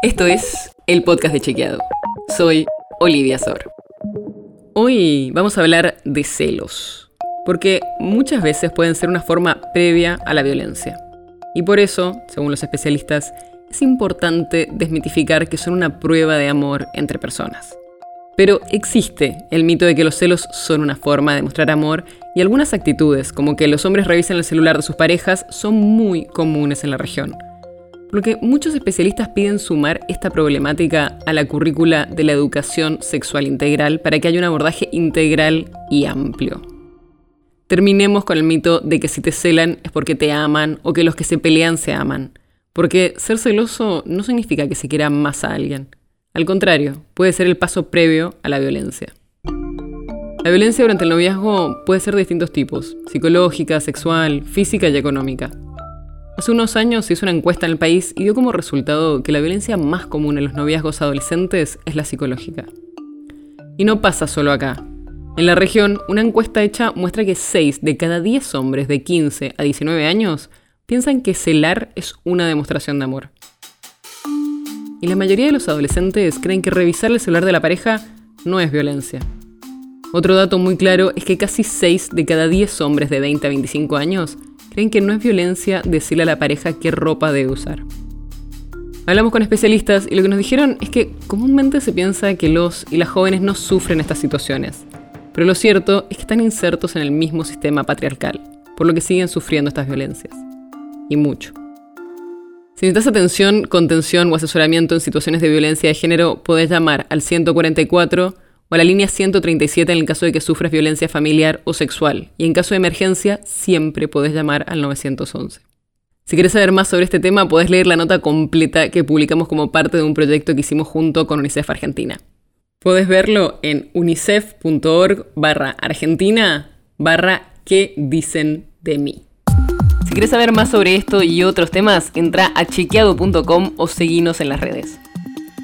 Esto es el podcast de Chequeado. Soy Olivia Sor. Hoy vamos a hablar de celos, porque muchas veces pueden ser una forma previa a la violencia. Y por eso, según los especialistas, es importante desmitificar que son una prueba de amor entre personas. Pero existe el mito de que los celos son una forma de mostrar amor y algunas actitudes, como que los hombres revisen el celular de sus parejas, son muy comunes en la región. Por lo que muchos especialistas piden sumar esta problemática a la currícula de la educación sexual integral para que haya un abordaje integral y amplio. Terminemos con el mito de que si te celan es porque te aman o que los que se pelean se aman. Porque ser celoso no significa que se quiera más a alguien. Al contrario, puede ser el paso previo a la violencia. La violencia durante el noviazgo puede ser de distintos tipos, psicológica, sexual, física y económica. Hace unos años se hizo una encuesta en el país y dio como resultado que la violencia más común en los noviazgos adolescentes es la psicológica. Y no pasa solo acá. En la región, una encuesta hecha muestra que 6 de cada 10 hombres de 15 a 19 años piensan que celar es una demostración de amor. Y la mayoría de los adolescentes creen que revisar el celular de la pareja no es violencia. Otro dato muy claro es que casi 6 de cada 10 hombres de 20 a 25 años creen que no es violencia decirle a la pareja qué ropa debe usar. Hablamos con especialistas y lo que nos dijeron es que comúnmente se piensa que los y las jóvenes no sufren estas situaciones, pero lo cierto es que están insertos en el mismo sistema patriarcal, por lo que siguen sufriendo estas violencias. Y mucho. Si necesitas atención, contención o asesoramiento en situaciones de violencia de género, puedes llamar al 144 o la línea 137 en el caso de que sufras violencia familiar o sexual. Y en caso de emergencia, siempre puedes llamar al 911. Si quieres saber más sobre este tema, puedes leer la nota completa que publicamos como parte de un proyecto que hicimos junto con UNICEF Argentina. Puedes verlo en unicef.org barra argentina barra qué dicen de mí. Si quieres saber más sobre esto y otros temas, entra a chequeado.com o seguinos en las redes.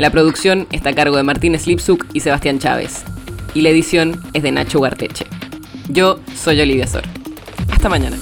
La producción está a cargo de Martín Slipsuk y Sebastián Chávez. Y la edición es de Nacho Garteche. Yo soy Olivia Sor. Hasta mañana.